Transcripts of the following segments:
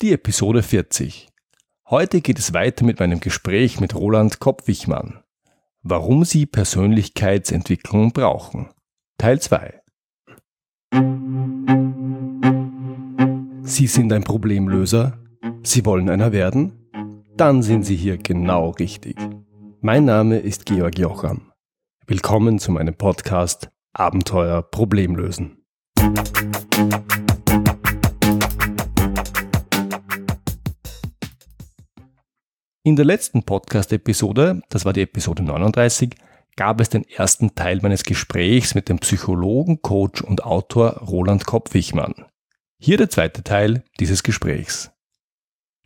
Die Episode 40. Heute geht es weiter mit meinem Gespräch mit Roland Kopp-Wichmann. Warum Sie Persönlichkeitsentwicklung brauchen. Teil 2. Sie sind ein Problemlöser? Sie wollen einer werden? Dann sind Sie hier genau richtig. Mein Name ist Georg Jocham. Willkommen zu meinem Podcast Abenteuer Problemlösen. In der letzten Podcast-Episode, das war die Episode 39, gab es den ersten Teil meines Gesprächs mit dem Psychologen, Coach und Autor Roland Kopp-Wichmann. Hier der zweite Teil dieses Gesprächs.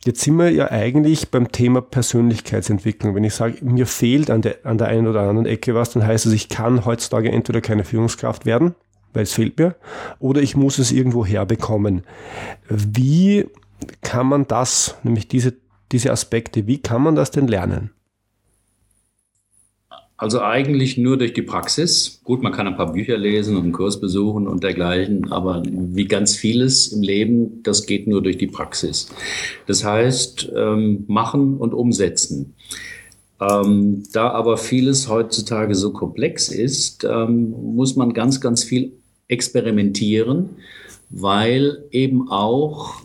Jetzt sind wir ja eigentlich beim Thema Persönlichkeitsentwicklung. Wenn ich sage, mir fehlt an der, an der einen oder anderen Ecke was, dann heißt es, ich kann heutzutage entweder keine Führungskraft werden, weil es fehlt mir, oder ich muss es irgendwo herbekommen. Wie kann man das, nämlich diese diese Aspekte. Wie kann man das denn lernen? Also eigentlich nur durch die Praxis. Gut, man kann ein paar Bücher lesen und einen Kurs besuchen und dergleichen, aber wie ganz vieles im Leben, das geht nur durch die Praxis. Das heißt, ähm, machen und umsetzen. Ähm, da aber vieles heutzutage so komplex ist, ähm, muss man ganz, ganz viel experimentieren, weil eben auch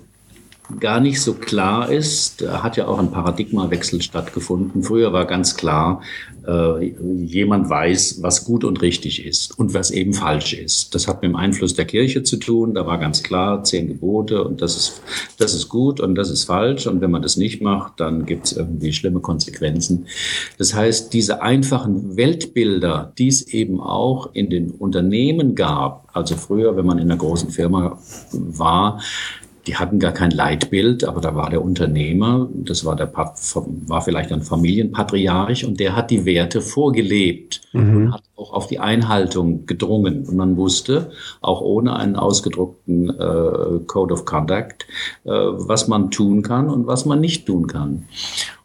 gar nicht so klar ist, da hat ja auch ein Paradigmawechsel stattgefunden. Früher war ganz klar, äh, jemand weiß, was gut und richtig ist und was eben falsch ist. Das hat mit dem Einfluss der Kirche zu tun. Da war ganz klar, zehn Gebote und das ist, das ist gut und das ist falsch. Und wenn man das nicht macht, dann gibt es irgendwie schlimme Konsequenzen. Das heißt, diese einfachen Weltbilder, die es eben auch in den Unternehmen gab, also früher, wenn man in einer großen Firma war, die hatten gar kein Leitbild, aber da war der Unternehmer, das war der war vielleicht ein Familienpatriarch und der hat die Werte vorgelebt mhm. und hat auch auf die Einhaltung gedrungen. Und man wusste, auch ohne einen ausgedruckten äh, Code of Conduct, äh, was man tun kann und was man nicht tun kann.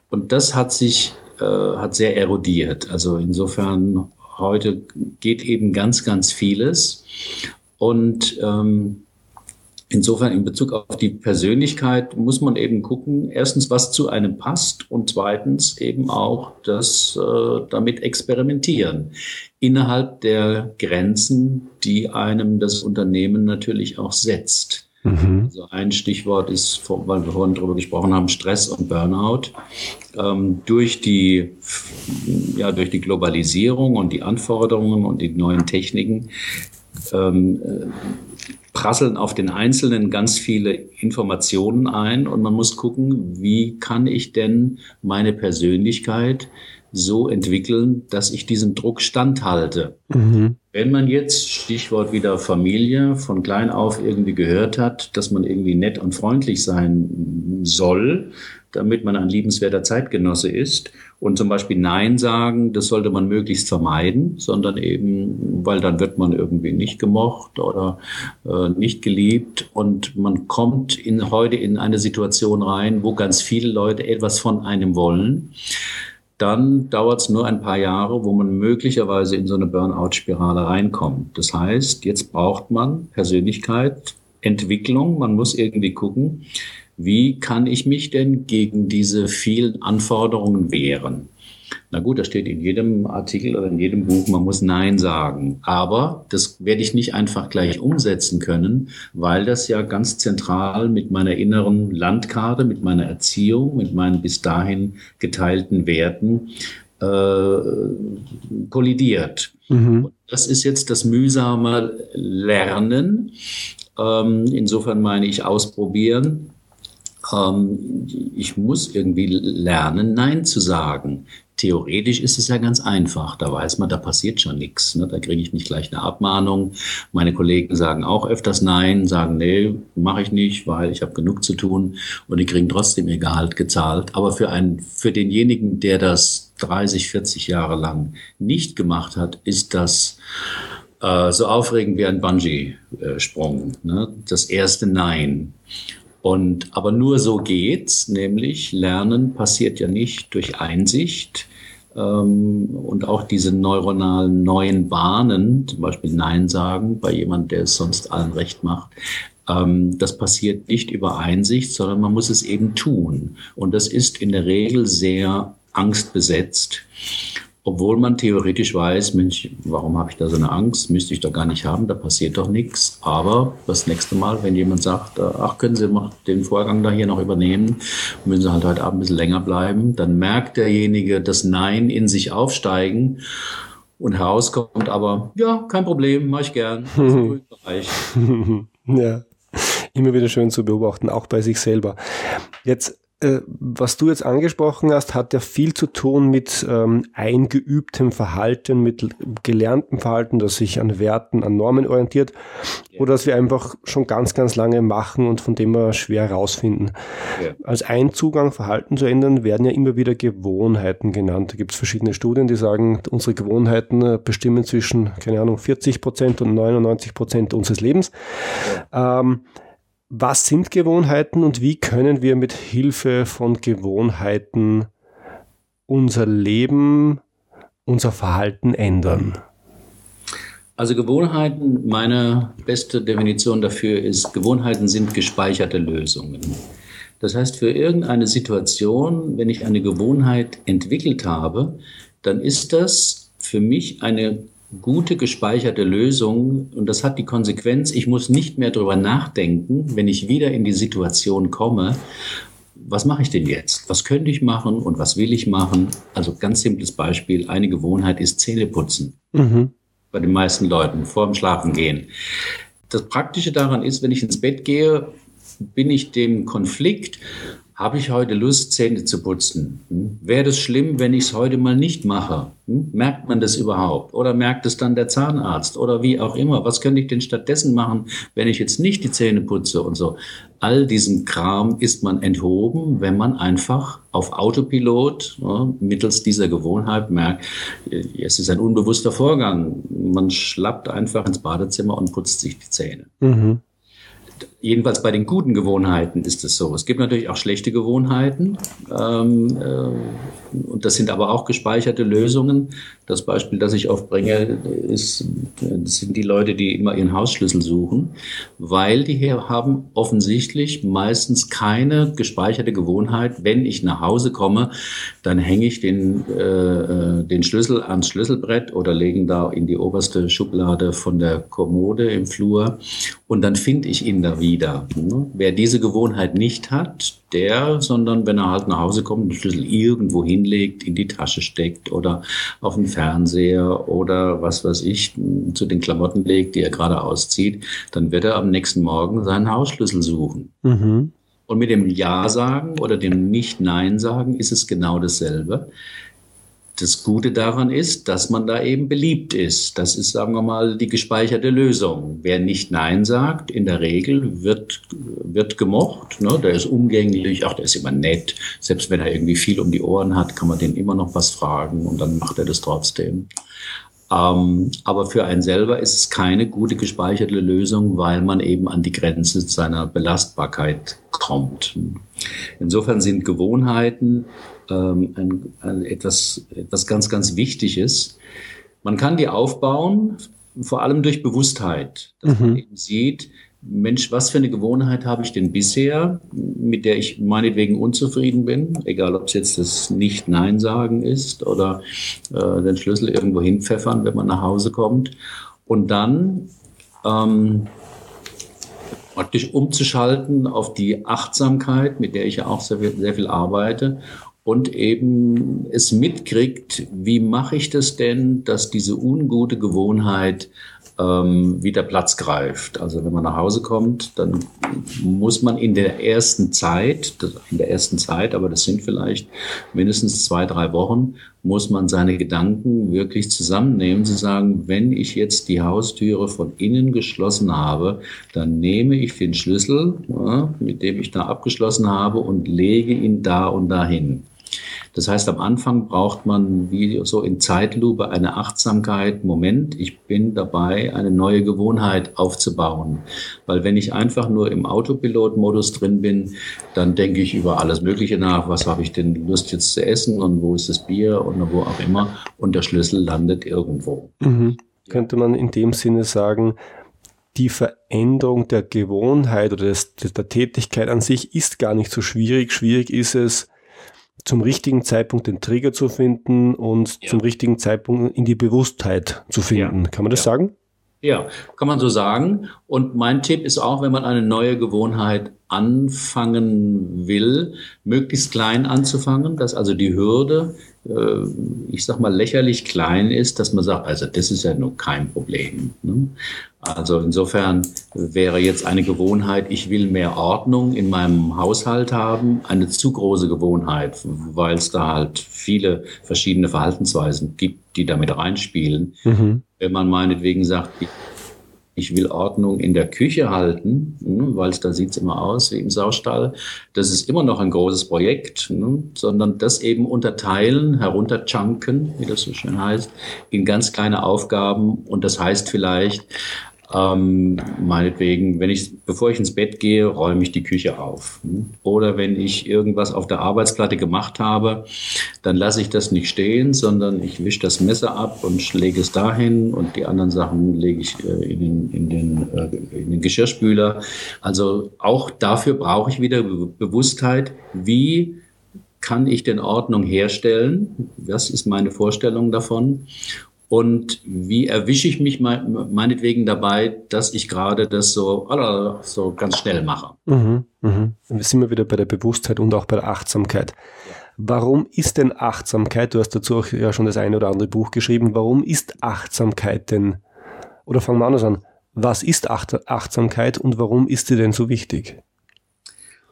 Und das hat sich äh, hat sehr erodiert. Also insofern heute geht eben ganz, ganz vieles. Und ähm, Insofern in Bezug auf die Persönlichkeit muss man eben gucken, erstens, was zu einem passt und zweitens eben auch das äh, damit experimentieren innerhalb der Grenzen, die einem das Unternehmen natürlich auch setzt. Mhm. Also ein Stichwort ist, weil wir vorhin darüber gesprochen haben, Stress und Burnout. Ähm, durch die, ja, durch die Globalisierung und die Anforderungen und die neuen Techniken ähm, prasseln auf den Einzelnen ganz viele Informationen ein und man muss gucken, wie kann ich denn meine Persönlichkeit so entwickeln, dass ich diesem Druck standhalte. Mhm. Wenn man jetzt, Stichwort wieder Familie, von klein auf irgendwie gehört hat, dass man irgendwie nett und freundlich sein soll, damit man ein liebenswerter Zeitgenosse ist. Und zum Beispiel Nein sagen, das sollte man möglichst vermeiden, sondern eben, weil dann wird man irgendwie nicht gemocht oder äh, nicht geliebt. Und man kommt in, heute in eine Situation rein, wo ganz viele Leute etwas von einem wollen dann dauert es nur ein paar Jahre, wo man möglicherweise in so eine Burnout-Spirale reinkommt. Das heißt, jetzt braucht man Persönlichkeit, Entwicklung, man muss irgendwie gucken, wie kann ich mich denn gegen diese vielen Anforderungen wehren? Na gut, das steht in jedem Artikel oder in jedem Buch, man muss Nein sagen. Aber das werde ich nicht einfach gleich umsetzen können, weil das ja ganz zentral mit meiner inneren Landkarte, mit meiner Erziehung, mit meinen bis dahin geteilten Werten äh, kollidiert. Mhm. Das ist jetzt das mühsame Lernen. Ähm, insofern meine ich ausprobieren ähm, ich muss irgendwie lernen, Nein zu sagen. Theoretisch ist es ja ganz einfach. Da weiß man, da passiert schon nichts. Ne? Da kriege ich nicht gleich eine Abmahnung. Meine Kollegen sagen auch öfters Nein, sagen, nee, mache ich nicht, weil ich habe genug zu tun und die kriegen trotzdem ihr Gehalt gezahlt. Aber für, einen, für denjenigen, der das 30, 40 Jahre lang nicht gemacht hat, ist das äh, so aufregend wie ein Bungee-Sprung. Ne? Das erste Nein. Und, aber nur so geht's, nämlich Lernen passiert ja nicht durch Einsicht. Ähm, und auch diese neuronalen neuen Bahnen, zum Beispiel Nein sagen bei jemand, der es sonst allen recht macht, Ähm, das passiert nicht über Einsicht, sondern man muss es eben tun. Und das ist in der Regel sehr angstbesetzt. Obwohl man theoretisch weiß, Mensch, warum habe ich da so eine Angst? Müsste ich doch gar nicht haben, da passiert doch nichts. Aber das nächste Mal, wenn jemand sagt, äh, ach, können Sie mal den Vorgang da hier noch übernehmen, müssen Sie halt heute Abend ein bisschen länger bleiben, dann merkt derjenige das Nein in sich aufsteigen und herauskommt aber, ja, kein Problem, mache ich gern. ja, immer wieder schön zu beobachten, auch bei sich selber. Jetzt äh, was du jetzt angesprochen hast, hat ja viel zu tun mit ähm, eingeübtem Verhalten, mit gelerntem Verhalten, das sich an Werten, an Normen orientiert, ja. oder dass wir einfach schon ganz, ganz lange machen und von dem wir schwer herausfinden. Ja. Als ein Zugang, Verhalten zu ändern, werden ja immer wieder Gewohnheiten genannt. Da gibt es verschiedene Studien, die sagen, unsere Gewohnheiten äh, bestimmen zwischen, keine Ahnung, 40 Prozent und 99 Prozent unseres Lebens. Ja. Ähm, was sind Gewohnheiten und wie können wir mit Hilfe von Gewohnheiten unser Leben, unser Verhalten ändern? Also Gewohnheiten, meine beste Definition dafür ist, Gewohnheiten sind gespeicherte Lösungen. Das heißt, für irgendeine Situation, wenn ich eine Gewohnheit entwickelt habe, dann ist das für mich eine gute gespeicherte Lösung und das hat die Konsequenz, ich muss nicht mehr darüber nachdenken, wenn ich wieder in die Situation komme, was mache ich denn jetzt? Was könnte ich machen und was will ich machen? Also ganz simples Beispiel, eine Gewohnheit ist Zähneputzen. Mhm. Bei den meisten Leuten vor dem Schlafengehen. Das Praktische daran ist, wenn ich ins Bett gehe, bin ich dem Konflikt habe ich heute Lust, Zähne zu putzen? Hm? Wäre das schlimm, wenn ich es heute mal nicht mache? Hm? Merkt man das überhaupt? Oder merkt es dann der Zahnarzt? Oder wie auch immer? Was könnte ich denn stattdessen machen, wenn ich jetzt nicht die Zähne putze und so? All diesen Kram ist man enthoben, wenn man einfach auf Autopilot ja, mittels dieser Gewohnheit merkt, es ist ein unbewusster Vorgang. Man schlappt einfach ins Badezimmer und putzt sich die Zähne. Mhm jedenfalls bei den guten Gewohnheiten ist es so. Es gibt natürlich auch schlechte Gewohnheiten. Ähm, äh, und das sind aber auch gespeicherte Lösungen. Das Beispiel, das ich oft bringe, ist, sind die Leute, die immer ihren Hausschlüssel suchen, weil die hier haben offensichtlich meistens keine gespeicherte Gewohnheit. Wenn ich nach Hause komme, dann hänge ich den, äh, äh den Schlüssel ans Schlüsselbrett oder legen da in die oberste Schublade von der Kommode im Flur und dann finde ich ihn da wieder. Wer diese Gewohnheit nicht hat, der, sondern wenn er halt nach Hause kommt, den Schlüssel irgendwo hinlegt, in die Tasche steckt oder auf den Fernseher oder was weiß ich, zu den Klamotten legt, die er gerade auszieht, dann wird er am nächsten Morgen seinen Hausschlüssel suchen. Mhm. Und mit dem Ja sagen oder dem Nicht-Nein sagen ist es genau dasselbe das Gute daran ist, dass man da eben beliebt ist. Das ist, sagen wir mal, die gespeicherte Lösung. Wer nicht Nein sagt, in der Regel wird, wird gemocht. Ne? Der ist umgänglich, ach, der ist immer nett. Selbst wenn er irgendwie viel um die Ohren hat, kann man den immer noch was fragen und dann macht er das trotzdem. Ähm, aber für einen selber ist es keine gute gespeicherte Lösung, weil man eben an die Grenze seiner Belastbarkeit kommt. Insofern sind Gewohnheiten ähm, ein, ein, etwas, etwas ganz, ganz Wichtiges. Man kann die aufbauen, vor allem durch Bewusstheit, dass mhm. man eben sieht, Mensch, was für eine Gewohnheit habe ich denn bisher, mit der ich meinetwegen unzufrieden bin, egal ob es jetzt das Nicht-Nein sagen ist oder äh, den Schlüssel irgendwo hinpfeffern, wenn man nach Hause kommt. Und dann ähm, praktisch umzuschalten auf die Achtsamkeit, mit der ich ja auch sehr viel, sehr viel arbeite und eben es mitkriegt, wie mache ich das denn, dass diese ungute Gewohnheit ähm, wieder Platz greift. Also wenn man nach Hause kommt, dann muss man in der ersten Zeit, in der ersten Zeit, aber das sind vielleicht mindestens zwei, drei Wochen, muss man seine Gedanken wirklich zusammennehmen, zu sagen, wenn ich jetzt die Haustüre von innen geschlossen habe, dann nehme ich den Schlüssel, ja, mit dem ich da abgeschlossen habe und lege ihn da und dahin. Das heißt, am Anfang braucht man wie so in Zeitlupe eine Achtsamkeit. Moment, ich bin dabei, eine neue Gewohnheit aufzubauen. Weil wenn ich einfach nur im Autopilot-Modus drin bin, dann denke ich über alles Mögliche nach. Was habe ich denn Lust jetzt zu essen und wo ist das Bier und wo auch immer. Und der Schlüssel landet irgendwo. Mhm. Könnte man in dem Sinne sagen, die Veränderung der Gewohnheit oder des, der Tätigkeit an sich ist gar nicht so schwierig. Schwierig ist es, zum richtigen Zeitpunkt den Trigger zu finden und ja. zum richtigen Zeitpunkt in die Bewusstheit zu finden. Ja. Kann man das ja. sagen? Ja, kann man so sagen. Und mein Tipp ist auch, wenn man eine neue Gewohnheit anfangen will, möglichst klein anzufangen, dass also die Hürde, äh, ich sag mal, lächerlich klein ist, dass man sagt, also das ist ja nur kein Problem. Ne? Also insofern wäre jetzt eine Gewohnheit, ich will mehr Ordnung in meinem Haushalt haben, eine zu große Gewohnheit, weil es da halt viele verschiedene Verhaltensweisen gibt, die damit reinspielen. Mhm. Wenn man meinetwegen sagt, ich will Ordnung in der Küche halten, ne, weil da sieht es immer aus wie im Saustall. Das ist immer noch ein großes Projekt, ne, sondern das eben unterteilen, herunterchunken, wie das so schön heißt, in ganz kleine Aufgaben. Und das heißt vielleicht, ähm, meinetwegen, wenn ich, bevor ich ins Bett gehe, räume ich die Küche auf. Oder wenn ich irgendwas auf der Arbeitsplatte gemacht habe, dann lasse ich das nicht stehen, sondern ich wische das Messer ab und lege es dahin und die anderen Sachen lege ich äh, in, den, in, den, äh, in den Geschirrspüler. Also auch dafür brauche ich wieder Bewusstheit, wie kann ich denn Ordnung herstellen? Was ist meine Vorstellung davon? Und wie erwische ich mich meinetwegen dabei, dass ich gerade das so, so ganz schnell mache? Mhm, mhm. Wir sind wir wieder bei der Bewusstheit und auch bei der Achtsamkeit. Warum ist denn Achtsamkeit, du hast dazu auch ja schon das eine oder andere Buch geschrieben, warum ist Achtsamkeit denn, oder fangen wir anders an, was ist Acht Achtsamkeit und warum ist sie denn so wichtig?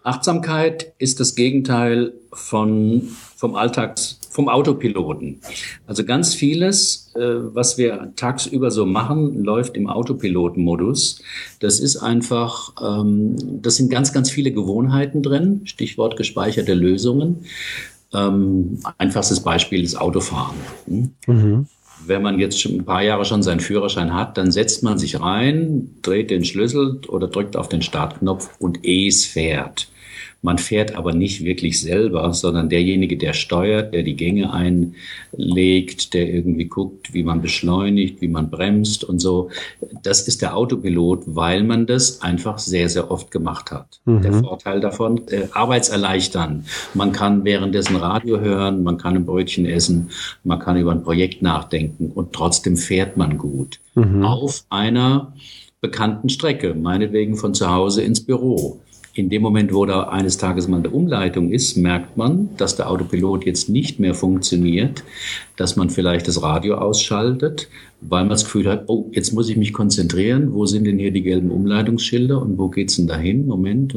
Achtsamkeit ist das Gegenteil von, vom Alltags, vom Autopiloten. Also ganz vieles, äh, was wir tagsüber so machen, läuft im Autopilotenmodus. Das ist einfach, ähm, das sind ganz, ganz viele Gewohnheiten drin. Stichwort gespeicherte Lösungen. Ähm, einfachstes Beispiel ist Autofahren. Hm? Mhm wenn man jetzt schon ein paar Jahre schon seinen Führerschein hat, dann setzt man sich rein, dreht den Schlüssel oder drückt auf den Startknopf und es fährt. Man fährt aber nicht wirklich selber, sondern derjenige, der steuert, der die Gänge einlegt, der irgendwie guckt, wie man beschleunigt, wie man bremst und so. Das ist der Autopilot, weil man das einfach sehr, sehr oft gemacht hat. Mhm. Der Vorteil davon, äh, Arbeitserleichtern. Man kann währenddessen Radio hören, man kann ein Brötchen essen, man kann über ein Projekt nachdenken und trotzdem fährt man gut. Mhm. Auf einer bekannten Strecke, meinetwegen von zu Hause ins Büro in dem Moment, wo da eines Tages mal eine Umleitung ist, merkt man, dass der Autopilot jetzt nicht mehr funktioniert, dass man vielleicht das Radio ausschaltet, weil man das Gefühl hat, oh, jetzt muss ich mich konzentrieren, wo sind denn hier die gelben Umleitungsschilder und wo geht's denn dahin? Moment.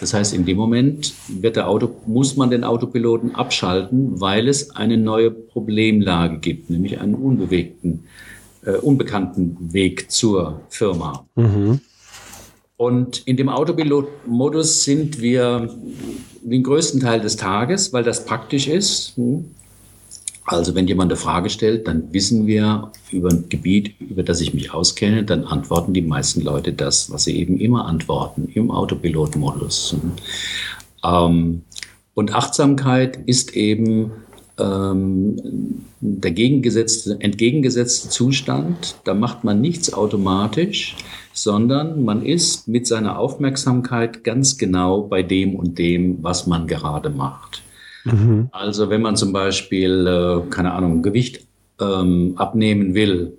Das heißt, in dem Moment wird der Auto, muss man den Autopiloten abschalten, weil es eine neue Problemlage gibt, nämlich einen unbewegten, äh, unbekannten Weg zur Firma. Mhm. Und in dem Autopilot-Modus sind wir den größten Teil des Tages, weil das praktisch ist. Also wenn jemand eine Frage stellt, dann wissen wir über ein Gebiet, über das ich mich auskenne, dann antworten die meisten Leute das, was sie eben immer antworten, im Autopilot-Modus. Ähm, und Achtsamkeit ist eben ähm, der gegengesetzte, entgegengesetzte Zustand. Da macht man nichts automatisch, sondern man ist mit seiner Aufmerksamkeit ganz genau bei dem und dem, was man gerade macht. Mhm. Also wenn man zum Beispiel, äh, keine Ahnung, Gewicht ähm, abnehmen will,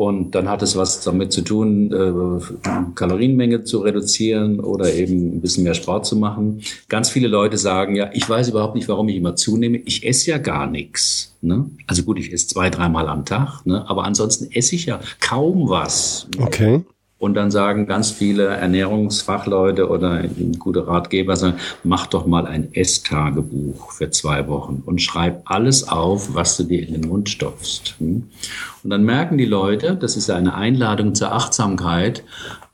und dann hat es was damit zu tun, äh, Kalorienmenge zu reduzieren oder eben ein bisschen mehr Sport zu machen. Ganz viele Leute sagen, ja, ich weiß überhaupt nicht, warum ich immer zunehme. Ich esse ja gar nichts. Ne? Also gut, ich esse zwei, dreimal am Tag, ne? aber ansonsten esse ich ja kaum was. Okay. Und dann sagen ganz viele Ernährungsfachleute oder gute Ratgeber, sagen, mach doch mal ein Esstagebuch für zwei Wochen und schreib alles auf, was du dir in den Mund stopfst. Und dann merken die Leute, das ist eine Einladung zur Achtsamkeit,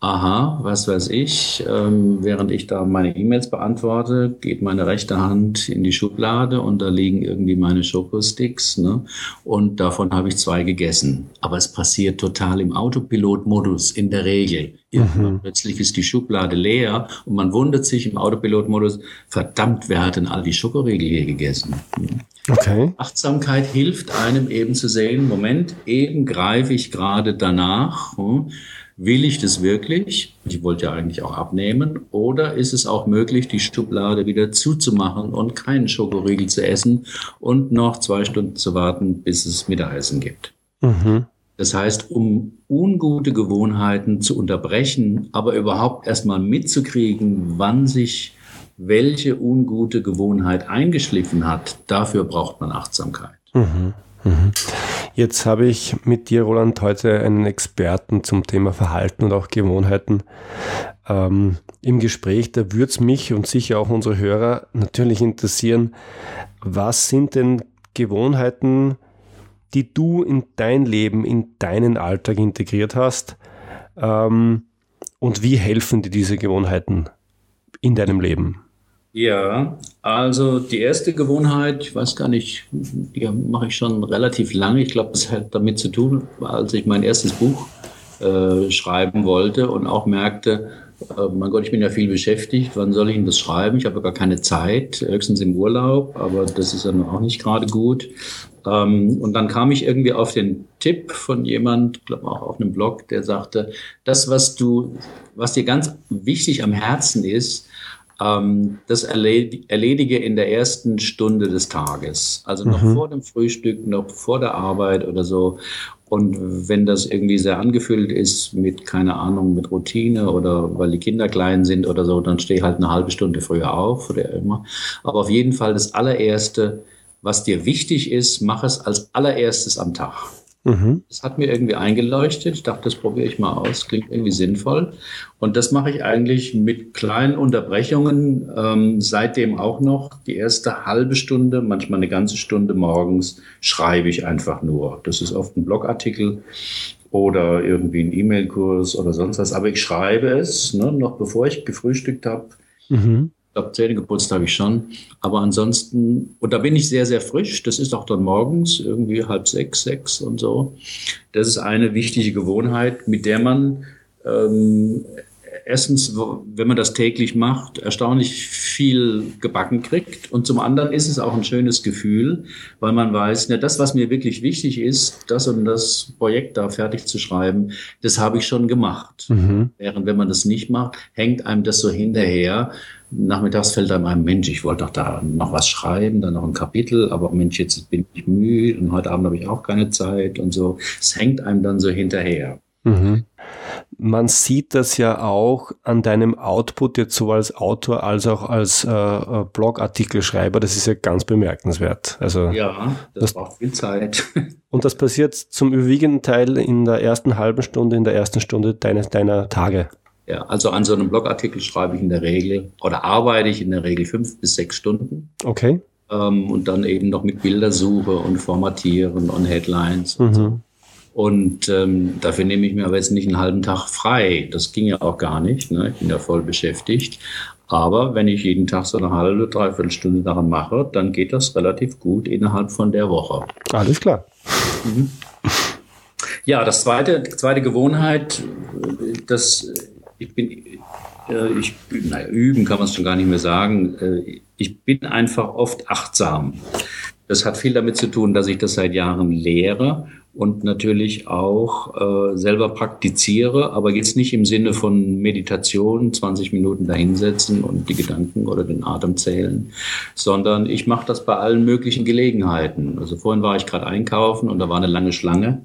aha, was weiß ich, ähm, während ich da meine E-Mails beantworte, geht meine rechte Hand in die Schublade und da liegen irgendwie meine Schokosticks, ne? Und davon habe ich zwei gegessen. Aber es passiert total im Autopilot-Modus in der Regel. Mhm. Plötzlich ist die Schublade leer und man wundert sich im Autopilot-Modus, verdammt, wer hat denn all die Schokoriegel hier gegessen? Okay. Achtsamkeit hilft einem eben zu sehen, Moment, eben greife ich gerade danach. Hm? Will ich das wirklich? Ich wollte ja eigentlich auch abnehmen. Oder ist es auch möglich, die Schublade wieder zuzumachen und keinen Schokoriegel zu essen und noch zwei Stunden zu warten, bis es Mittagessen gibt? Mhm. Das heißt, um ungute Gewohnheiten zu unterbrechen, aber überhaupt erstmal mitzukriegen, wann sich welche ungute Gewohnheit eingeschliffen hat, dafür braucht man Achtsamkeit. Mhm. Mhm. Jetzt habe ich mit dir, Roland, heute einen Experten zum Thema Verhalten und auch Gewohnheiten ähm, im Gespräch. Da würde es mich und sicher auch unsere Hörer natürlich interessieren, was sind denn Gewohnheiten, die du in dein Leben, in deinen Alltag integriert hast? Ähm, und wie helfen dir diese Gewohnheiten in deinem Leben? Ja, also die erste Gewohnheit, ich weiß gar nicht, die mache ich schon relativ lange. Ich glaube, das hat damit zu tun, als ich mein erstes Buch äh, schreiben wollte und auch merkte, äh, mein Gott, ich bin ja viel beschäftigt. Wann soll ich denn das schreiben? Ich habe gar keine Zeit, höchstens im Urlaub, aber das ist dann auch nicht gerade gut. Ähm, und dann kam ich irgendwie auf den Tipp von jemand, glaube auch auf einem Blog, der sagte, das, was du, was dir ganz wichtig am Herzen ist, ähm, das erledige in der ersten Stunde des Tages. Also noch mhm. vor dem Frühstück, noch vor der Arbeit oder so. Und wenn das irgendwie sehr angefüllt ist mit, keine Ahnung, mit Routine oder weil die Kinder klein sind oder so, dann stehe ich halt eine halbe Stunde früher auf oder immer. Aber auf jeden Fall das allererste, was dir wichtig ist, mach es als allererstes am Tag. Mhm. Das hat mir irgendwie eingeleuchtet. Ich dachte, das probiere ich mal aus. Klingt irgendwie sinnvoll. Und das mache ich eigentlich mit kleinen Unterbrechungen ähm, seitdem auch noch. Die erste halbe Stunde, manchmal eine ganze Stunde morgens schreibe ich einfach nur. Das ist oft ein Blogartikel oder irgendwie ein E-Mail-Kurs oder sonst was. Aber ich schreibe es, ne, noch bevor ich gefrühstückt habe. Mhm glaube, geputzt habe ich schon. Aber ansonsten, und da bin ich sehr, sehr frisch. Das ist auch dann morgens, irgendwie halb sechs, sechs und so. Das ist eine wichtige Gewohnheit, mit der man ähm, erstens, wenn man das täglich macht, erstaunlich viel gebacken kriegt. Und zum anderen ist es auch ein schönes Gefühl, weil man weiß, ja, das, was mir wirklich wichtig ist, das und das Projekt da fertig zu schreiben, das habe ich schon gemacht. Mhm. Während wenn man das nicht macht, hängt einem das so hinterher nachmittags fällt einem ein, Mensch, ich wollte doch da noch was schreiben, dann noch ein Kapitel, aber Mensch, jetzt bin ich müde und heute Abend habe ich auch keine Zeit und so. Es hängt einem dann so hinterher. Mhm. Man sieht das ja auch an deinem Output jetzt so als Autor als auch als äh, äh Blogartikelschreiber. Das ist ja ganz bemerkenswert. Also ja, das, das braucht viel Zeit. Und das passiert zum überwiegenden Teil in der ersten halben Stunde, in der ersten Stunde deines, deiner Tage. Ja, also an so einem Blogartikel schreibe ich in der Regel oder arbeite ich in der Regel fünf bis sechs Stunden. Okay. Ähm, und dann eben noch mit Bildersuche und Formatieren und Headlines. Mhm. Und, so. und ähm, dafür nehme ich mir aber jetzt nicht einen halben Tag frei. Das ging ja auch gar nicht. Ne? Ich bin ja voll beschäftigt. Aber wenn ich jeden Tag so eine halbe, dreiviertel Stunde daran mache, dann geht das relativ gut innerhalb von der Woche. Alles klar. Mhm. Ja, das zweite, zweite Gewohnheit, das ich bin, äh, ich, naja, üben kann man es schon gar nicht mehr sagen. Äh, ich bin einfach oft achtsam. Das hat viel damit zu tun, dass ich das seit Jahren lehre und natürlich auch äh, selber praktiziere, aber jetzt nicht im Sinne von Meditation, 20 Minuten dahinsetzen und die Gedanken oder den Atem zählen, sondern ich mache das bei allen möglichen Gelegenheiten. Also vorhin war ich gerade einkaufen und da war eine lange Schlange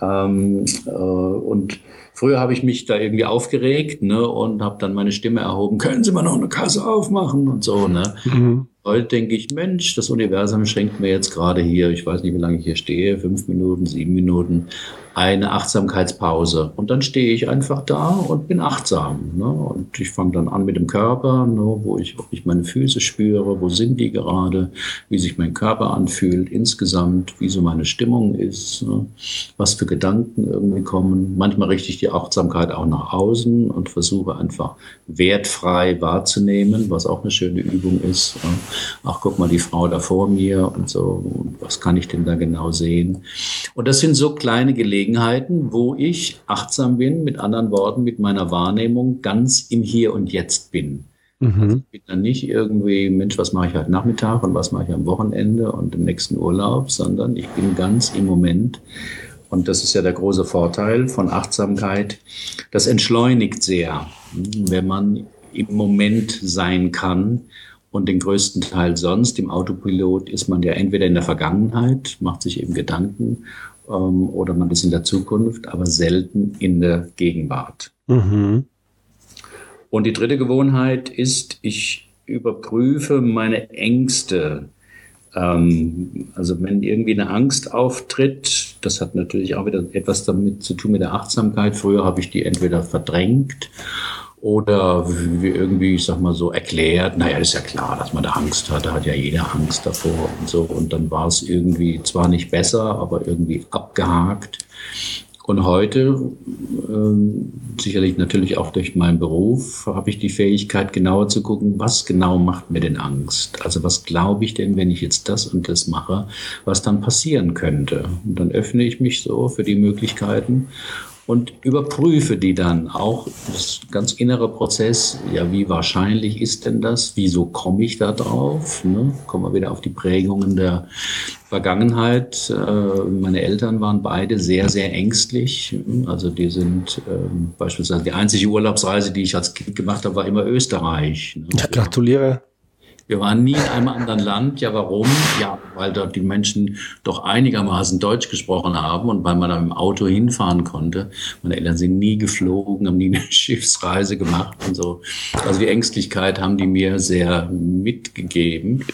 ähm, äh, und Früher habe ich mich da irgendwie aufgeregt ne, und habe dann meine Stimme erhoben, können Sie mal noch eine Kasse aufmachen und so. Ne? Mhm. Heute denke ich, Mensch, das Universum schenkt mir jetzt gerade hier, ich weiß nicht, wie lange ich hier stehe, fünf Minuten, sieben Minuten, eine Achtsamkeitspause. Und dann stehe ich einfach da und bin achtsam. Ne? Und ich fange dann an mit dem Körper, ne? wo ich, ob ich meine Füße spüre, wo sind die gerade, wie sich mein Körper anfühlt insgesamt, wie so meine Stimmung ist, ne? was für Gedanken irgendwie kommen. Manchmal richte ich die Achtsamkeit auch nach außen und versuche einfach wertfrei wahrzunehmen, was auch eine schöne Übung ist. Ne? Ach, guck mal, die Frau da vor mir und so, was kann ich denn da genau sehen? Und das sind so kleine Gelegenheiten, wo ich achtsam bin, mit anderen Worten, mit meiner Wahrnehmung ganz im Hier und Jetzt bin. Mhm. Also ich bin dann nicht irgendwie, Mensch, was mache ich heute Nachmittag und was mache ich am Wochenende und im nächsten Urlaub, sondern ich bin ganz im Moment Und das ist ja der große Vorteil von Achtsamkeit. Das entschleunigt sehr, wenn man im Moment sein kann. Und den größten Teil sonst im Autopilot ist man ja entweder in der Vergangenheit, macht sich eben Gedanken, ähm, oder man ist in der Zukunft, aber selten in der Gegenwart. Mhm. Und die dritte Gewohnheit ist, ich überprüfe meine Ängste. Ähm, also wenn irgendwie eine Angst auftritt, das hat natürlich auch wieder etwas damit zu tun mit der Achtsamkeit. Früher habe ich die entweder verdrängt oder wie irgendwie, ich sag mal so, erklärt, naja, ist ja klar, dass man da Angst hat, da hat ja jeder Angst davor und so. Und dann war es irgendwie zwar nicht besser, aber irgendwie abgehakt. Und heute, ähm, sicherlich natürlich auch durch meinen Beruf, habe ich die Fähigkeit, genauer zu gucken, was genau macht mir denn Angst? Also was glaube ich denn, wenn ich jetzt das und das mache, was dann passieren könnte? Und dann öffne ich mich so für die Möglichkeiten und überprüfe die dann auch. Das ganz innerer Prozess. Ja, wie wahrscheinlich ist denn das? Wieso komme ich da drauf? Ne? Kommen wir wieder auf die Prägungen der Vergangenheit. Äh, meine Eltern waren beide sehr, sehr ängstlich. Also die sind ähm, beispielsweise die einzige Urlaubsreise, die ich als Kind gemacht habe, war immer Österreich. Ne? Ja, gratuliere. Wir waren nie in einem anderen Land. Ja, warum? Ja, weil dort die Menschen doch einigermaßen Deutsch gesprochen haben und weil man da im Auto hinfahren konnte. Meine Eltern sind nie geflogen, haben nie eine Schiffsreise gemacht und so. Also die Ängstlichkeit haben die mir sehr mitgegeben.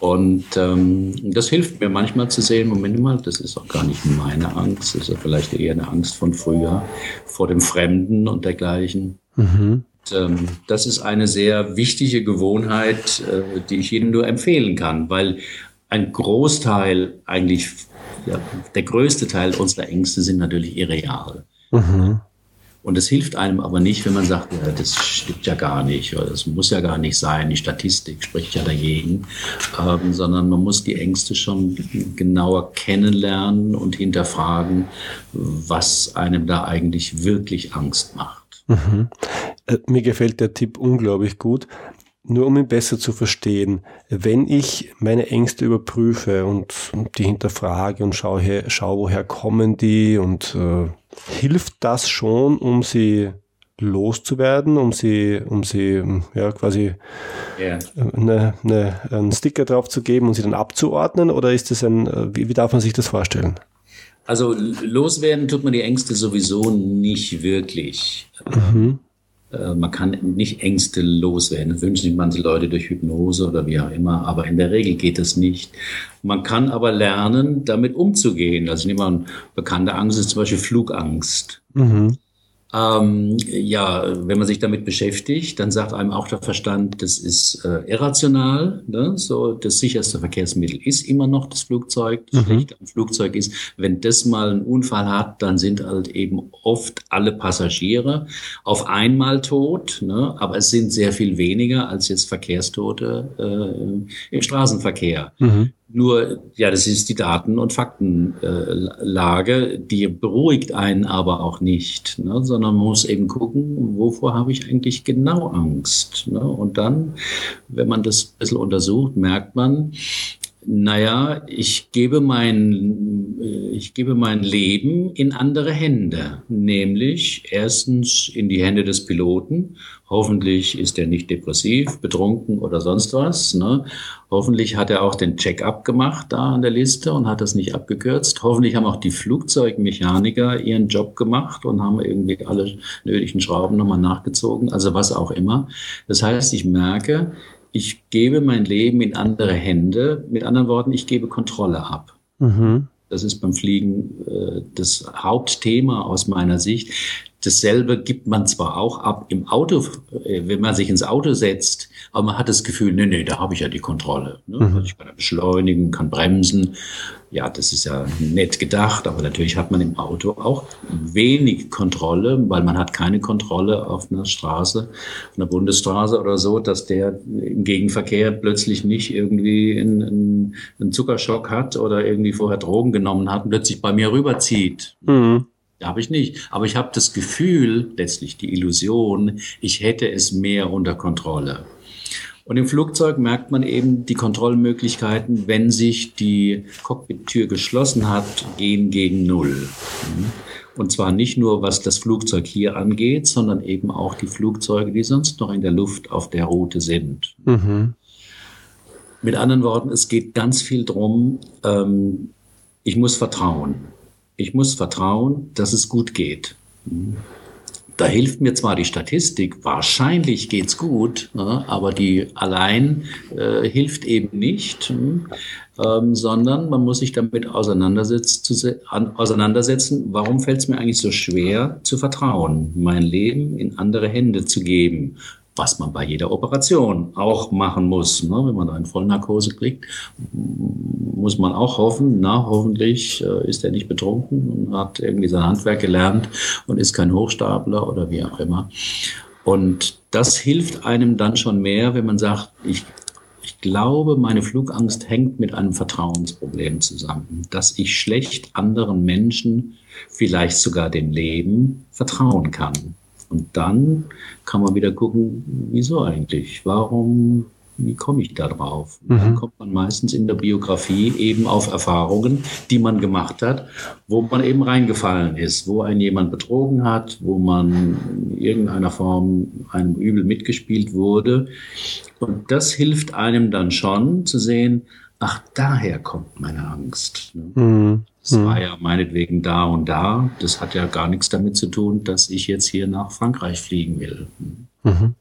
Und ähm, das hilft mir manchmal zu sehen, Moment mal, das ist auch gar nicht meine Angst, das ist ja vielleicht eher eine Angst von früher, vor dem Fremden und dergleichen. Mhm. Ähm, das ist eine sehr wichtige Gewohnheit, äh, die ich Ihnen nur empfehlen kann, weil ein Großteil, eigentlich ja, der größte Teil unserer Ängste sind natürlich irreal. Mhm. Und es hilft einem aber nicht, wenn man sagt, ja, das stimmt ja gar nicht oder das muss ja gar nicht sein, die Statistik spricht ja dagegen, ähm, sondern man muss die Ängste schon genauer kennenlernen und hinterfragen, was einem da eigentlich wirklich Angst macht. Mhm. Äh, mir gefällt der Tipp unglaublich gut. Nur um ihn besser zu verstehen, wenn ich meine Ängste überprüfe und die hinterfrage und schaue, schaue woher kommen die und äh, hilft das schon, um sie loszuwerden, um sie, um sie ja quasi yeah. eine, eine, einen Sticker drauf zu geben und sie dann abzuordnen? Oder ist das ein, äh, wie, wie darf man sich das vorstellen? Also loswerden tut man die Ängste sowieso nicht wirklich. Mhm. Äh, man kann nicht Ängste loswerden. Das wünschen sich manche Leute durch Hypnose oder wie auch immer, aber in der Regel geht das nicht. Man kann aber lernen, damit umzugehen. Also ich nehme mal eine bekannte Angst ist zum Beispiel Flugangst. Mhm. Ähm, ja, wenn man sich damit beschäftigt, dann sagt einem auch der Verstand, das ist äh, irrational. Ne? So das sicherste Verkehrsmittel ist immer noch das Flugzeug. Das mhm. Schlechte am Flugzeug ist, wenn das mal einen Unfall hat, dann sind halt eben oft alle Passagiere auf einmal tot. Ne? Aber es sind sehr viel weniger als jetzt Verkehrstote äh, im Straßenverkehr. Mhm. Nur, ja, das ist die Daten- und Faktenlage, die beruhigt einen aber auch nicht, ne, sondern man muss eben gucken, wovor habe ich eigentlich genau Angst. Ne? Und dann, wenn man das ein bisschen untersucht, merkt man, naja, ich gebe mein, äh, ich gebe mein Leben in andere Hände, nämlich erstens in die Hände des Piloten. Hoffentlich ist er nicht depressiv, betrunken oder sonst was. Ne? Hoffentlich hat er auch den Check-up gemacht da an der Liste und hat das nicht abgekürzt. Hoffentlich haben auch die Flugzeugmechaniker ihren Job gemacht und haben irgendwie alle nötigen Schrauben nochmal nachgezogen, also was auch immer. Das heißt, ich merke, ich gebe mein Leben in andere Hände. Mit anderen Worten, ich gebe Kontrolle ab. Mhm. Das ist beim Fliegen äh, das Hauptthema aus meiner Sicht. Dasselbe gibt man zwar auch ab im Auto, äh, wenn man sich ins Auto setzt, aber man hat das Gefühl, nee, nee, da habe ich ja die Kontrolle. Ne? Mhm. Also ich kann ja beschleunigen, kann bremsen. Ja, das ist ja nett gedacht, aber natürlich hat man im Auto auch wenig Kontrolle, weil man hat keine Kontrolle auf einer Straße, auf einer Bundesstraße oder so, dass der im Gegenverkehr plötzlich nicht irgendwie einen, einen Zuckerschock hat oder irgendwie vorher Drogen genommen hat und plötzlich bei mir rüberzieht. Mhm. Habe ich nicht. Aber ich habe das Gefühl, letztlich die Illusion, ich hätte es mehr unter Kontrolle. Und im Flugzeug merkt man eben die Kontrollmöglichkeiten, wenn sich die Cockpit-Tür geschlossen hat, gehen gegen Null. Und zwar nicht nur, was das Flugzeug hier angeht, sondern eben auch die Flugzeuge, die sonst noch in der Luft auf der Route sind. Mhm. Mit anderen Worten, es geht ganz viel drum, ähm, ich muss vertrauen. Ich muss vertrauen, dass es gut geht. Da hilft mir zwar die Statistik, wahrscheinlich geht's gut, ne, aber die allein äh, hilft eben nicht, hm, ähm, sondern man muss sich damit auseinandersetzen warum fällt es mir eigentlich so schwer zu vertrauen, mein Leben in andere Hände zu geben was man bei jeder Operation auch machen muss. Ne? Wenn man da in Vollnarkose kriegt, muss man auch hoffen, na, hoffentlich äh, ist er nicht betrunken und hat irgendwie sein Handwerk gelernt und ist kein Hochstapler oder wie auch immer. Und das hilft einem dann schon mehr, wenn man sagt, ich, ich glaube, meine Flugangst hängt mit einem Vertrauensproblem zusammen, dass ich schlecht anderen Menschen, vielleicht sogar dem Leben, vertrauen kann. Und dann kann man wieder gucken, wieso eigentlich? Warum, wie komme ich da drauf? Mhm. Dann kommt man meistens in der Biografie eben auf Erfahrungen, die man gemacht hat, wo man eben reingefallen ist, wo ein jemand betrogen hat, wo man in irgendeiner Form einem Übel mitgespielt wurde. Und das hilft einem dann schon zu sehen, ach, daher kommt meine Angst. Ne? Mhm. Es mhm. war ja meinetwegen da und da. Das hat ja gar nichts damit zu tun, dass ich jetzt hier nach Frankreich fliegen will. Mhm.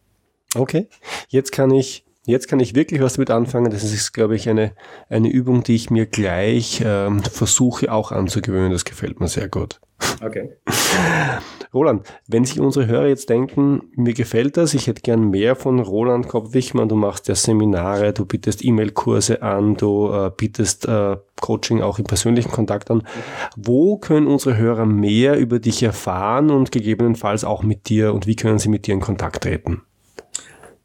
Okay, jetzt kann ich Jetzt kann ich wirklich was damit anfangen. Das ist, glaube ich, eine, eine Übung, die ich mir gleich ähm, versuche auch anzugewöhnen. Das gefällt mir sehr gut. Okay. Roland, wenn sich unsere Hörer jetzt denken, mir gefällt das, ich hätte gern mehr von Roland Kopp-Wichmann, du machst ja Seminare, du bietest E-Mail-Kurse an, du äh, bietest äh, Coaching auch im persönlichen Kontakt an. Wo können unsere Hörer mehr über dich erfahren und gegebenenfalls auch mit dir und wie können sie mit dir in Kontakt treten?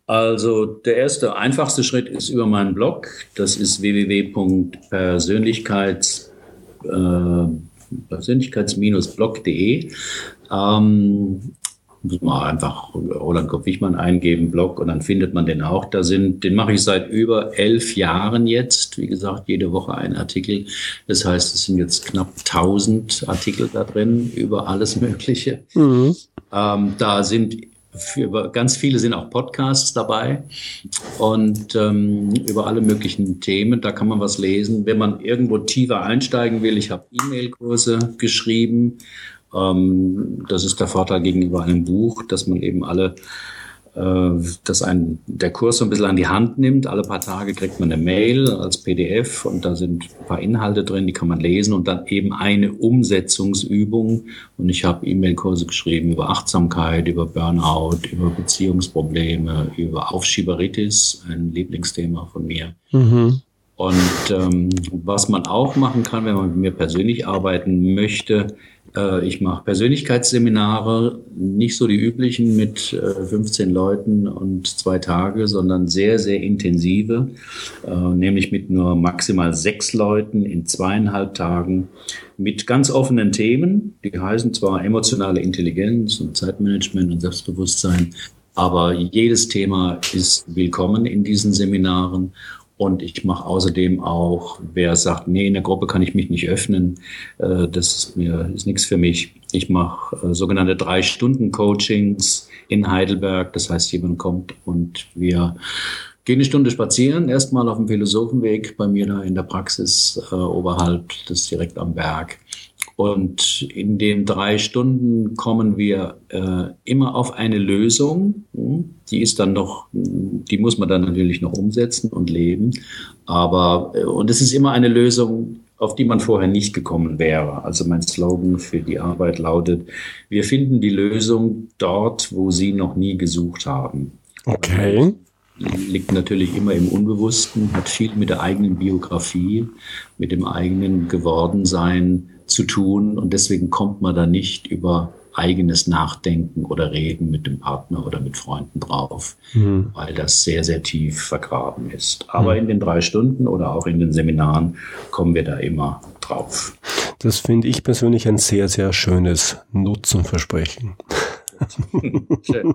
Also der erste einfachste Schritt ist über meinen Blog. Das ist www.persönlichkeits äh, persönlichkeits-blog.de. Ähm, muss man einfach Roland Kopp-Wichmann eingeben, Blog, und dann findet man den auch. Da sind, den mache ich seit über elf Jahren jetzt. Wie gesagt, jede Woche ein Artikel. Das heißt, es sind jetzt knapp 1000 Artikel da drin über alles Mögliche. Mhm. Ähm, da sind für, ganz viele sind auch Podcasts dabei und ähm, über alle möglichen Themen. Da kann man was lesen. Wenn man irgendwo tiefer einsteigen will, ich habe E-Mail-Kurse geschrieben. Ähm, das ist der Vorteil gegenüber einem Buch, dass man eben alle dass ein, der Kurs so ein bisschen an die Hand nimmt. Alle paar Tage kriegt man eine Mail als PDF und da sind ein paar Inhalte drin, die kann man lesen und dann eben eine Umsetzungsübung. Und ich habe E-Mail-Kurse geschrieben über Achtsamkeit, über Burnout, über Beziehungsprobleme, über Aufschieberitis, ein Lieblingsthema von mir. Mhm. Und ähm, was man auch machen kann, wenn man mit mir persönlich arbeiten möchte, äh, ich mache Persönlichkeitsseminare, nicht so die üblichen mit 15 äh, Leuten und zwei Tage, sondern sehr, sehr intensive, äh, nämlich mit nur maximal sechs Leuten in zweieinhalb Tagen mit ganz offenen Themen. Die heißen zwar emotionale Intelligenz und Zeitmanagement und Selbstbewusstsein, aber jedes Thema ist willkommen in diesen Seminaren. Und ich mache außerdem auch, wer sagt, nee, in der Gruppe kann ich mich nicht öffnen, äh, das ist mir ist nichts für mich. Ich mache äh, sogenannte drei Stunden Coachings in Heidelberg. Das heißt, jemand kommt und wir gehen eine Stunde spazieren, erstmal auf dem Philosophenweg bei mir da in der Praxis äh, oberhalb, das ist direkt am Berg. Und in den drei Stunden kommen wir äh, immer auf eine Lösung. Die ist dann noch, die muss man dann natürlich noch umsetzen und leben. Aber, äh, und es ist immer eine Lösung, auf die man vorher nicht gekommen wäre. Also mein Slogan für die Arbeit lautet, wir finden die Lösung dort, wo Sie noch nie gesucht haben. Okay. Liegt natürlich immer im Unbewussten, hat viel mit der eigenen Biografie, mit dem eigenen Gewordensein zu tun und deswegen kommt man da nicht über eigenes Nachdenken oder Reden mit dem Partner oder mit Freunden drauf, mhm. weil das sehr, sehr tief vergraben ist. Aber mhm. in den drei Stunden oder auch in den Seminaren kommen wir da immer drauf. Das finde ich persönlich ein sehr, sehr schönes Nutzenversprechen. schön.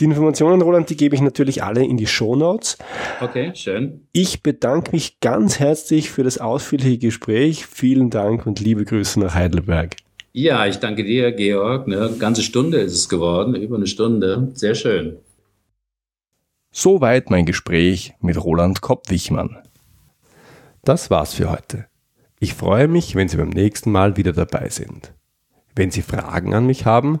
Die Informationen, Roland, die gebe ich natürlich alle in die Show Notes. Okay, schön. Ich bedanke mich ganz herzlich für das ausführliche Gespräch. Vielen Dank und liebe Grüße nach Heidelberg. Ja, ich danke dir, Georg. Eine ganze Stunde ist es geworden, über eine Stunde. Sehr schön. Soweit mein Gespräch mit Roland Kopp-Wichmann. Das war's für heute. Ich freue mich, wenn Sie beim nächsten Mal wieder dabei sind. Wenn Sie Fragen an mich haben,